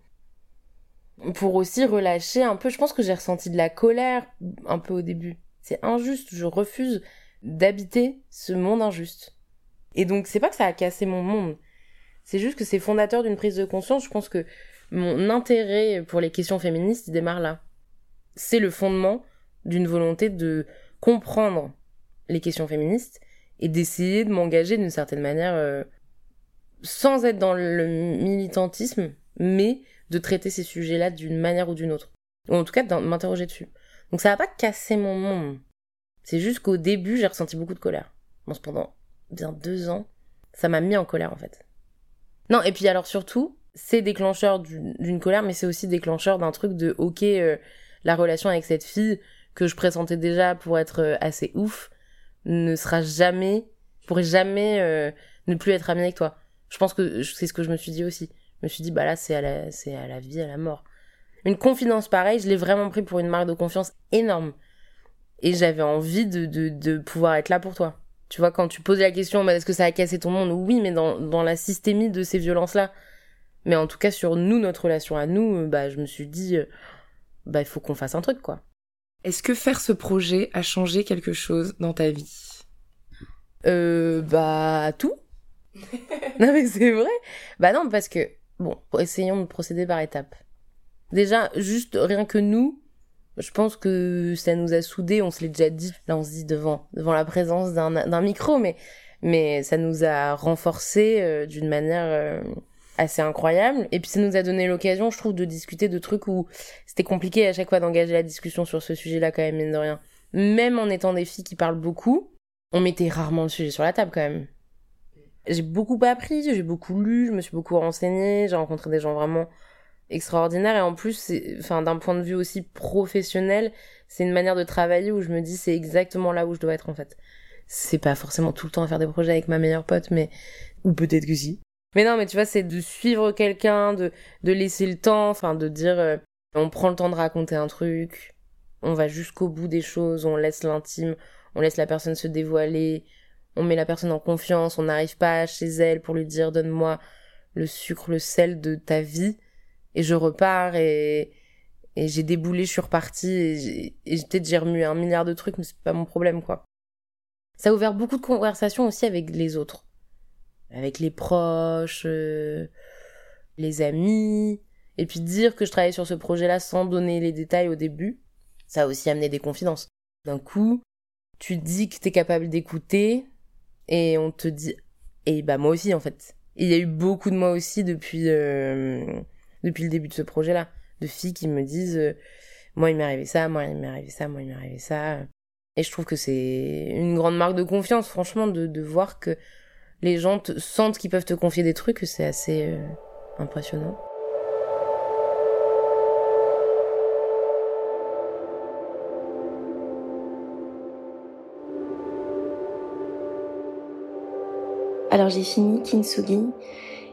pour aussi relâcher un peu. Je pense que j'ai ressenti de la colère un peu au début. C'est injuste, je refuse d'habiter ce monde injuste. Et donc c'est pas que ça a cassé mon monde. C'est juste que c'est fondateur d'une prise de conscience. Je pense que mon intérêt pour les questions féministes démarre là. C'est le fondement d'une volonté de comprendre les questions féministes et d'essayer de m'engager d'une certaine manière euh, sans être dans le militantisme, mais de traiter ces sujets-là d'une manière ou d'une autre. Ou en tout cas de m'interroger dessus. Donc ça va pas casser mon monde. C'est juste qu'au début, j'ai ressenti beaucoup de colère. Bon, pendant bien deux ans, ça m'a mis en colère en fait. Non, et puis alors surtout, c'est déclencheur d'une colère, mais c'est aussi déclencheur d'un truc de ok, euh, la relation avec cette fille que je pressentais déjà pour être euh, assez ouf ne sera jamais, pourrait jamais euh, ne plus être amie avec toi. Je pense que c'est ce que je me suis dit aussi. Je me suis dit bah là c'est à la c'est à la vie à la mort. Une confidence pareille, je l'ai vraiment pris pour une marque de confiance énorme. Et j'avais envie de, de, de pouvoir être là pour toi. Tu vois, quand tu posais la question, bah, est-ce que ça a cassé ton monde? Oui, mais dans, dans la systémie de ces violences-là, mais en tout cas, sur nous, notre relation à nous, euh, bah, je me suis dit, euh, bah, il faut qu'on fasse un truc, quoi. Est-ce que faire ce projet a changé quelque chose dans ta vie? Euh, bah, tout. non, mais c'est vrai. Bah non, parce que, bon, essayons de procéder par étapes. Déjà, juste rien que nous, je pense que ça nous a soudés, on se l'est déjà dit. Là, on se dit devant, devant la présence d'un micro, mais, mais ça nous a renforcés euh, d'une manière assez incroyable. Et puis ça nous a donné l'occasion, je trouve, de discuter de trucs où c'était compliqué à chaque fois d'engager la discussion sur ce sujet-là quand même, mine de rien. Même en étant des filles qui parlent beaucoup, on mettait rarement le sujet sur la table quand même. J'ai beaucoup appris, j'ai beaucoup lu, je me suis beaucoup renseignée, j'ai rencontré des gens vraiment extraordinaires et en plus, enfin d'un point de vue aussi professionnel, c'est une manière de travailler où je me dis c'est exactement là où je dois être en fait. C'est pas forcément tout le temps à faire des projets avec ma meilleure pote, mais ou peut-être que si. Mais non, mais tu vois, c'est de suivre quelqu'un, de, de laisser le temps, enfin, de dire, euh, on prend le temps de raconter un truc, on va jusqu'au bout des choses, on laisse l'intime, on laisse la personne se dévoiler, on met la personne en confiance, on n'arrive pas chez elle pour lui dire, donne-moi le sucre, le sel de ta vie, et je repars et, j'ai déboulé, je suis repartie, et, et peut-être j'ai remué un milliard de trucs, mais c'est pas mon problème, quoi. Ça a ouvert beaucoup de conversations aussi avec les autres avec les proches, euh, les amis, et puis dire que je travaillais sur ce projet-là sans donner les détails au début, ça a aussi amené des confidences. D'un coup, tu dis que t'es capable d'écouter, et on te dit, et bah moi aussi en fait. Il y a eu beaucoup de moi aussi depuis euh, depuis le début de ce projet-là, de filles qui me disent, euh, moi il m'est arrivé ça, moi il m'est arrivé ça, moi il m'est arrivé ça. Et je trouve que c'est une grande marque de confiance, franchement, de, voir que les gens sentent qu'ils peuvent te confier des trucs, c'est assez euh, impressionnant. Alors j'ai fini Kintsugi.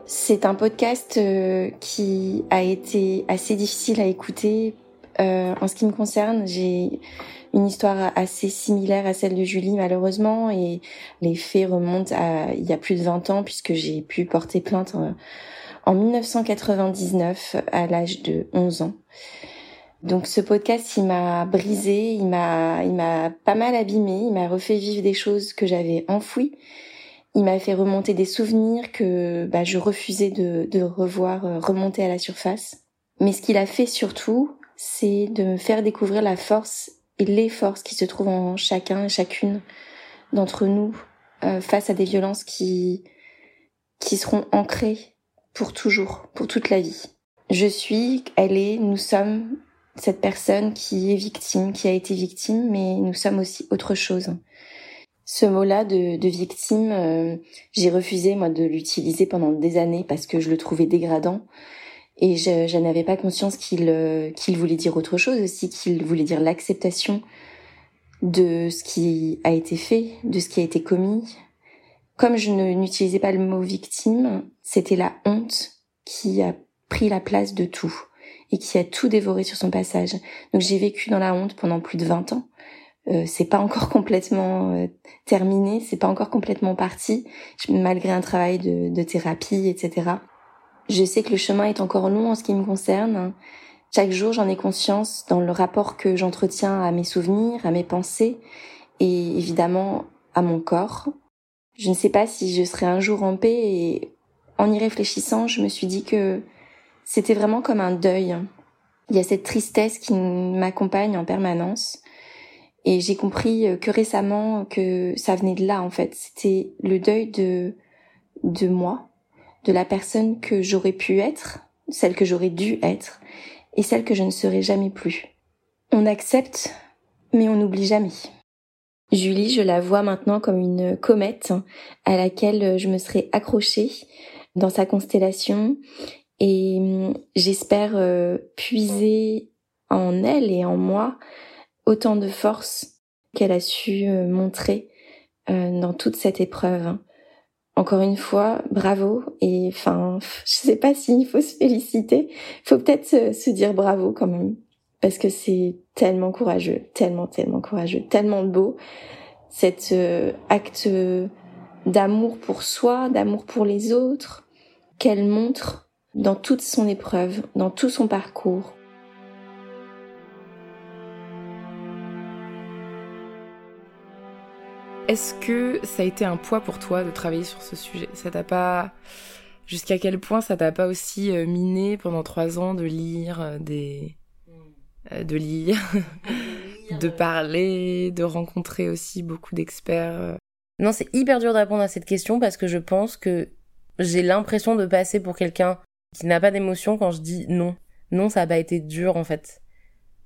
C'est un podcast euh, qui a été assez difficile à écouter Euh, en ce qui me concerne, j'ai une histoire assez similaire à celle de Julie malheureusement et les faits remontent à il y a plus de 20 ans puisque j'ai pu porter plainte en, en 1999 à l'âge de 11 ans. Donc ce podcast, il m'a brisé, il m'a, il m'a pas mal abîmé, il m'a refait vivre des choses que j'avais enfouies. Il m'a fait remonter des souvenirs que bah, je refusais de, de revoir euh, remonter à la surface. Mais ce qu'il a fait surtout, c'est de me faire découvrir la force et les forces qui se trouvent en chacun et chacune d'entre nous euh, face à des violences qui qui seront ancrées pour toujours, pour toute la vie. Je suis, elle est, nous sommes cette personne qui est victime, qui a été victime, mais nous sommes aussi autre chose. Ce mot-là de, de victime, euh, j'ai refusé moi de l'utiliser pendant des années parce que je le trouvais dégradant et je, je n'avais pas conscience qu'il euh, qu'il voulait dire autre chose aussi, qu'il voulait dire l'acceptation de ce qui a été fait, de ce qui a été commis. Comme je n'utilisais pas le mot victime, c'était la honte qui a pris la place de tout et qui a tout dévoré sur son passage. Donc j'ai vécu dans la honte pendant plus de 20 ans. Euh, c'est pas encore complètement euh, terminé, c'est pas encore complètement parti, malgré un travail de, de thérapie, etc. Je sais que le chemin est encore long en ce qui me concerne. Chaque jour, j'en ai conscience dans le rapport que j'entretiens à mes souvenirs, à mes pensées et évidemment à mon corps. Je ne sais pas si je serai un jour en paix et en y réfléchissant, je me suis dit que c'était vraiment comme un deuil. Il y a cette tristesse qui m'accompagne en permanence. Et j'ai compris euh, que récemment que ça venait de là, en fait. C'était le deuil de, de moi, de la personne que j'aurais pu être, celle que j'aurais dû être, et celle que je ne serai jamais plus. On accepte, mais on n'oublie jamais. Julie, je la vois maintenant comme une comète à laquelle je me serais accrochée dans sa constellation et hum, j'espère euh, puiser en elle et en moi autant de force qu'elle a su euh, montrer euh, dans toute cette épreuve. Encore une fois, bravo. Et enfin, je sais pas s'il faut se féliciter. Faut peut-être se, dire bravo quand même. Parce que c'est tellement courageux, tellement, tellement courageux, tellement beau. Cet acte d'amour pour soi, d'amour pour les autres, qu'elle montre dans toute son épreuve, dans tout son parcours. Est-ce que ça a été un poids pour toi de travailler sur ce sujet? Ça t'a pas jusqu'à quel point ça t'a pas aussi euh, miné pendant trois ans de lire euh, des euh, de lire, de parler, de rencontrer aussi beaucoup d'experts. Non, c'est hyper dur de répondre à cette question parce que je pense que j'ai l'impression de passer pour quelqu'un qui n'a pas d'émotion quand je dis non. Non, ça n'a pas été dur en fait.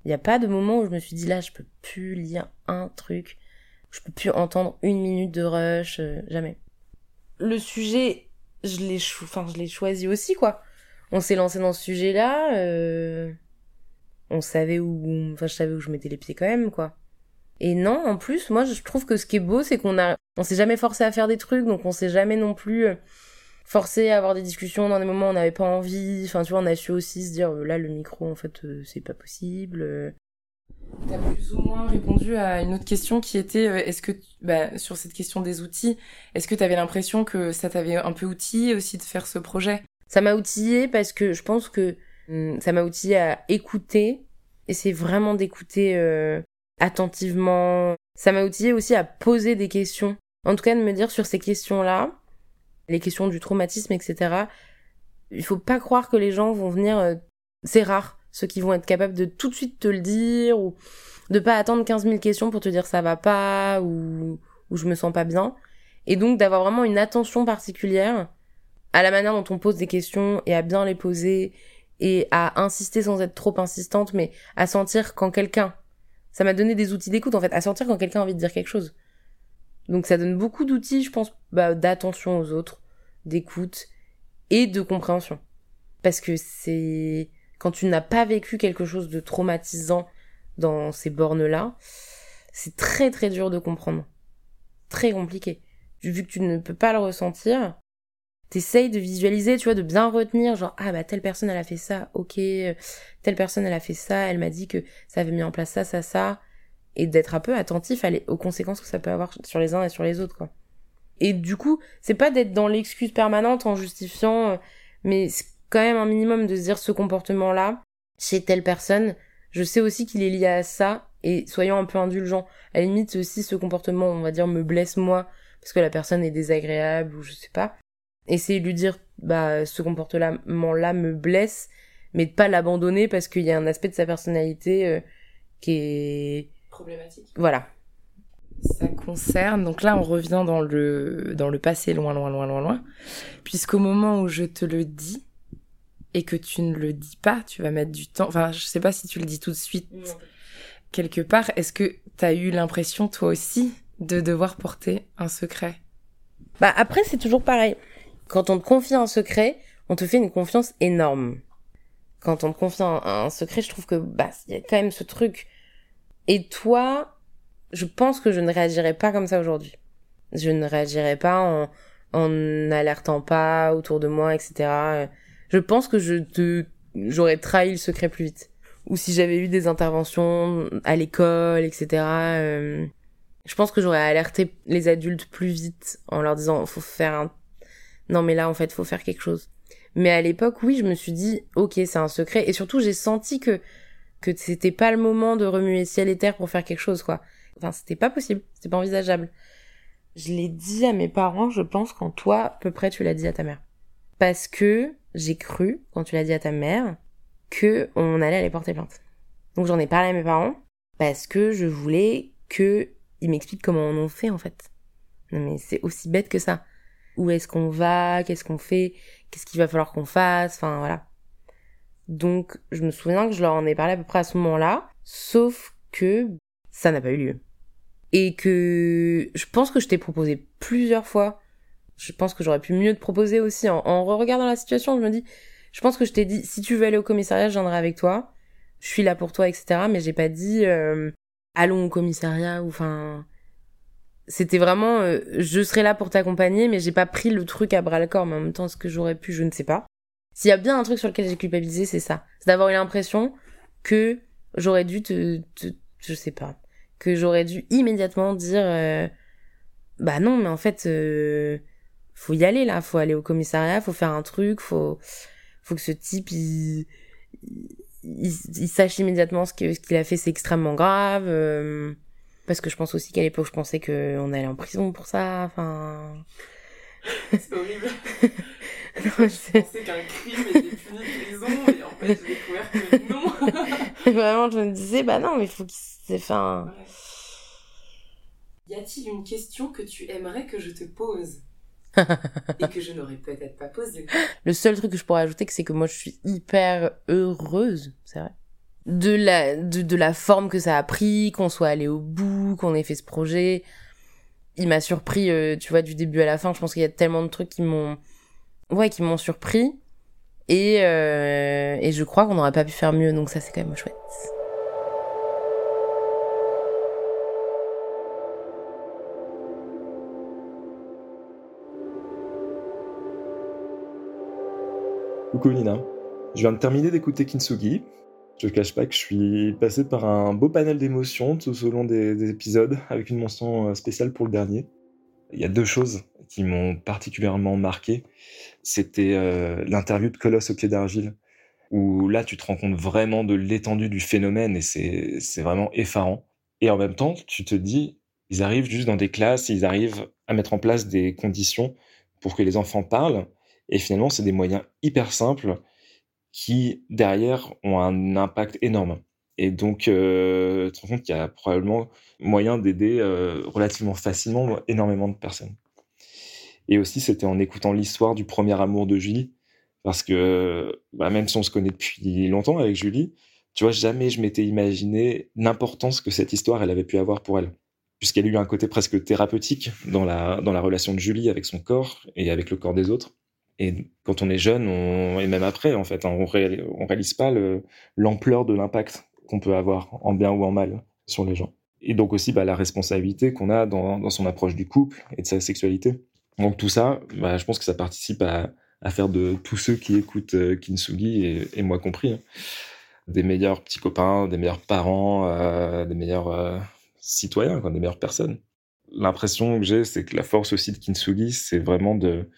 Il n'y a pas de moment où je me suis dit là, je peux plus lire un truc, je peux plus entendre une minute de rush, euh, jamais. Le sujet, je l'ai choisi aussi quoi. On s'est lancé dans ce sujet-là, euh, on savait où, enfin, je savais où je mettais les pieds quand même quoi. Et non, en plus, moi, je trouve que ce qui est beau, c'est qu'on a, on s'est jamais forcé à faire des trucs, donc on s'est jamais non plus euh, forcé à avoir des discussions dans des moments où on n'avait pas envie. Enfin, tu vois, on a su aussi se dire, euh, là, le micro, en fait, c'est pas possible. Euh. T'as plus ou moins répondu à une autre question qui était, est-ce que, bah, sur cette question des outils, est-ce que t'avais l'impression que ça t'avait un peu outillé aussi de faire ce projet? Ça m'a outillé parce que je pense que hum, ça m'a outillé à écouter, et c'est vraiment d'écouter attentivement. Ça m'a outillé aussi à poser des questions. En tout cas, de me dire sur ces questions-là, les questions du traumatisme, etc. Il faut pas croire que les gens vont venir. Euh, c'est rare ceux qui vont être capables de tout de suite te le dire ou de pas attendre 15 000 questions pour te dire ça va pas ou, ou je me sens pas bien. Et donc d'avoir vraiment une attention particulière à la manière dont on pose des questions et à bien les poser et à insister sans être trop insistante, mais à sentir quand quelqu'un, ça m'a donné des outils d'écoute en fait, à sentir quand quelqu'un a envie de dire quelque chose. Donc ça donne beaucoup d'outils, je pense, bah, d'attention aux autres, d'écoute et de compréhension. Parce que c'est quand tu n'as pas vécu quelque chose de traumatisant dans ces bornes-là, c'est très très dur de comprendre. Très compliqué. Vu que tu ne peux pas le ressentir, t'essayes de visualiser, tu vois, de bien retenir, genre, ah bah telle personne elle a fait ça, ok, telle personne elle a fait ça, elle m'a dit que ça avait mis en place ça, ça, ça, et d'être un peu attentif aux conséquences que ça peut avoir sur les uns et sur les autres, quoi. Et du coup, c'est pas d'être dans l'excuse permanente en justifiant, euh, mais quand même un minimum de se dire ce comportement-là, chez telle personne, je sais aussi qu'il est lié à ça, et soyons un peu indulgents. À la limite, si ce comportement, on va dire, me blesse moi, parce que la personne est désagréable, ou je sais pas, essayer de lui dire, bah, ce comportement-là me blesse, mais de pas l'abandonner parce qu'il y a un aspect de sa personnalité euh, qui est... Problématique. Voilà. Ça concerne, donc là on revient dans le, dans le passé loin, loin, loin, loin, loin, puisqu'au moment où je te le dis, et que tu ne le dis pas, tu vas mettre du temps, enfin je sais pas si tu le dis tout de suite, quelque part, est-ce que tu as eu l'impression toi aussi de devoir porter un secret? Bah après c'est toujours pareil. Quand on te confie un secret, on te fait une confiance énorme. Quand on te confie un, secret, je trouve que bah il y a quand même ce truc. Et toi, je pense que je ne réagirais pas comme ça aujourd'hui. Je ne réagirais pas en en alertant pas autour de moi, etc. Je pense que je te j'aurais trahi le secret plus vite. Ou si j'avais eu des interventions à l'école, etc. Euh, je pense que j'aurais alerté les adultes plus vite en leur disant faut faire un non mais là en fait faut faire quelque chose. Mais à l'époque oui je me suis dit ok c'est un secret et surtout j'ai senti que que c'était pas le moment de remuer ciel et terre pour faire quelque chose quoi. Enfin c'était pas possible, c'était pas envisageable. Je l'ai dit à mes parents je pense quand toi à peu près tu l'as dit à ta mère. Parce que j'ai cru quand tu l'as dit à ta mère que on allait aller porter plainte. Donc j'en ai parlé à mes parents parce que je voulais que ils m'expliquent comment on en fait en fait. Non mais c'est aussi bête que ça où est-ce qu'on va, qu'est-ce qu'on fait, qu'est-ce qu'il va falloir qu'on fasse, enfin voilà. Donc je me souviens que je leur en ai parlé à peu près à ce moment-là, sauf que ça n'a pas eu lieu. Et que je pense que je t'ai proposé plusieurs fois. Je pense que j'aurais pu mieux te proposer aussi en, en regardant la situation. Je me dis, je pense que je t'ai dit, si tu veux aller au commissariat, je viendrai avec toi. Je suis là pour toi, etc. Mais j'ai pas dit, euh, allons au commissariat ou enfin c'était vraiment euh, je serai là pour t'accompagner mais j'ai pas pris le truc à bras le corps mais en même temps ce que j'aurais pu je ne sais pas s'il y a bien un truc sur lequel j'ai culpabilisé c'est ça c'est d'avoir eu l'impression que j'aurais dû te, te, je sais pas que j'aurais dû immédiatement dire euh, bah non mais en fait euh, faut y aller là faut aller au commissariat faut faire un truc faut faut que ce type il il, il sache immédiatement ce que ce qu'il a fait c'est extrêmement grave parce que je pense aussi qu'à l'époque, je pensais qu'on allait en prison pour ça. Enfin. C'est horrible. non, je, je pensais qu'un crime était puni de prison, et en fait, j'ai découvert que non. Vraiment, je me disais, bah non, mais faut qu'il s'est fait un. Y a-t-il une question que tu aimerais que je te pose? et que je n'aurais peut-être pas posée Le seul truc que je pourrais ajouter, c'est que moi, je suis hyper heureuse, c'est vrai, de la de, de, la forme que ça a pris, qu'on soit allé au bout, qu'on ait fait ce projet. Il m'a surpris, euh, tu vois, du début à la fin. Je pense qu'il y a tellement de trucs qui m'ont, ouais, qui m'ont surpris. Et euh, et je crois qu'on n'aurait pas pu faire mieux. Donc ça, c'est quand même chouette. Coucou Nina, je viens de terminer d'écouter Kintsugi, je ne cache pas que je suis passé par un beau panel d'émotions tout au long des, épisodes, avec une mention euh, spéciale pour le dernier. Il y a deux choses qui m'ont particulièrement marqué. C'était euh, l'interview de Colosse au pied d'argile, où là tu te rends compte vraiment de l'étendue du phénomène et c'est vraiment effarant. Et en même temps, tu te dis, ils arrivent juste dans des classes, ils arrivent à mettre en place des conditions pour que les enfants parlent. Et finalement, c'est des moyens hyper simples qui, derrière, ont un impact énorme. Et donc, euh, tu te rends compte qu'il y a probablement moyen d'aider euh, relativement facilement énormément de personnes. Et aussi, c'était en écoutant l'histoire du premier amour de Julie, parce que bah, même si on se connaît depuis longtemps avec Julie, tu vois, jamais je m'étais imaginé l'importance que cette histoire, elle avait pu avoir pour elle. Puisqu'elle a eu un côté presque thérapeutique dans la, dans la relation de Julie avec son corps et avec le corps des autres. Et quand on est jeune, et même après, en fait, hein, on, on réalise pas l'ampleur de l'impact qu'on peut avoir, en bien ou en mal, sur les gens. Et donc aussi bah, la responsabilité qu'on a dans, son approche du couple et de sa sexualité. Donc tout ça, bah, je pense que ça participe à, faire de tous ceux qui écoutent euh, Kinsugi, et, moi compris, hein, des meilleurs petits copains, des meilleurs parents, euh, des meilleurs euh, citoyens, quoi, des meilleures personnes. L'impression que j'ai, c'est que la force aussi de Kinsugi, c'est vraiment de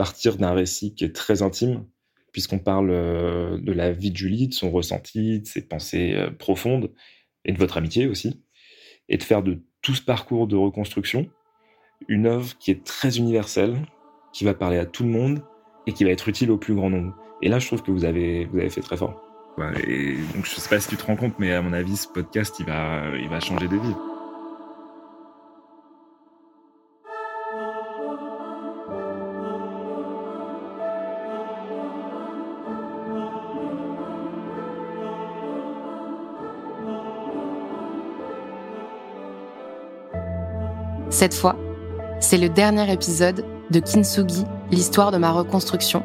partir d'un récit qui est très intime, puisqu'on parle euh, de la vie de Julie, de son ressenti, de ses pensées euh, profondes, et de votre amitié aussi, et de faire de tout ce parcours de reconstruction une œuvre qui est très universelle, qui va parler à tout le monde et qui va être utile au plus grand nombre. Et là, je trouve que vous avez, vous avez fait très fort. Et donc, je sais pas si tu te rends compte, mais à mon avis, ce podcast, il va, il va changer des vies. Cette fois, c'est le dernier épisode de Kintsugi, l'histoire de ma reconstruction,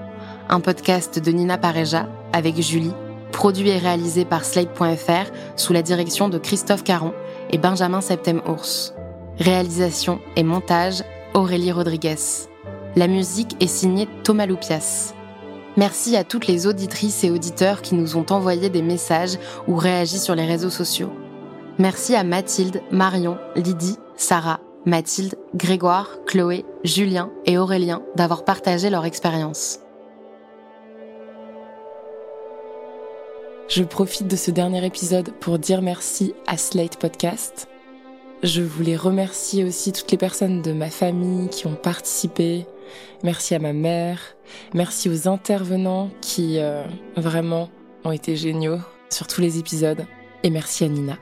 un podcast de Nina Pareja avec Julie, produit et réalisé par Slate.fr sous la direction de Christophe Caron et Benjamin Septem-Ours. Réalisation et montage Aurélie Rodriguez. La musique est signée Thomas Loupias. Merci à toutes les auditrices et auditeurs qui nous ont envoyé des messages ou réagi sur les réseaux sociaux. Merci à Mathilde, Marion, Lydie, Sarah, Mathilde, Grégoire, Chloé, Julien et Aurélien d'avoir partagé leur expérience. Je profite de ce dernier épisode pour dire merci à Slate Podcast. Je voulais remercier aussi toutes les personnes de ma famille qui ont participé. Merci à ma mère. Merci aux intervenants qui euh, vraiment ont été géniaux sur tous les épisodes. Et merci à Nina.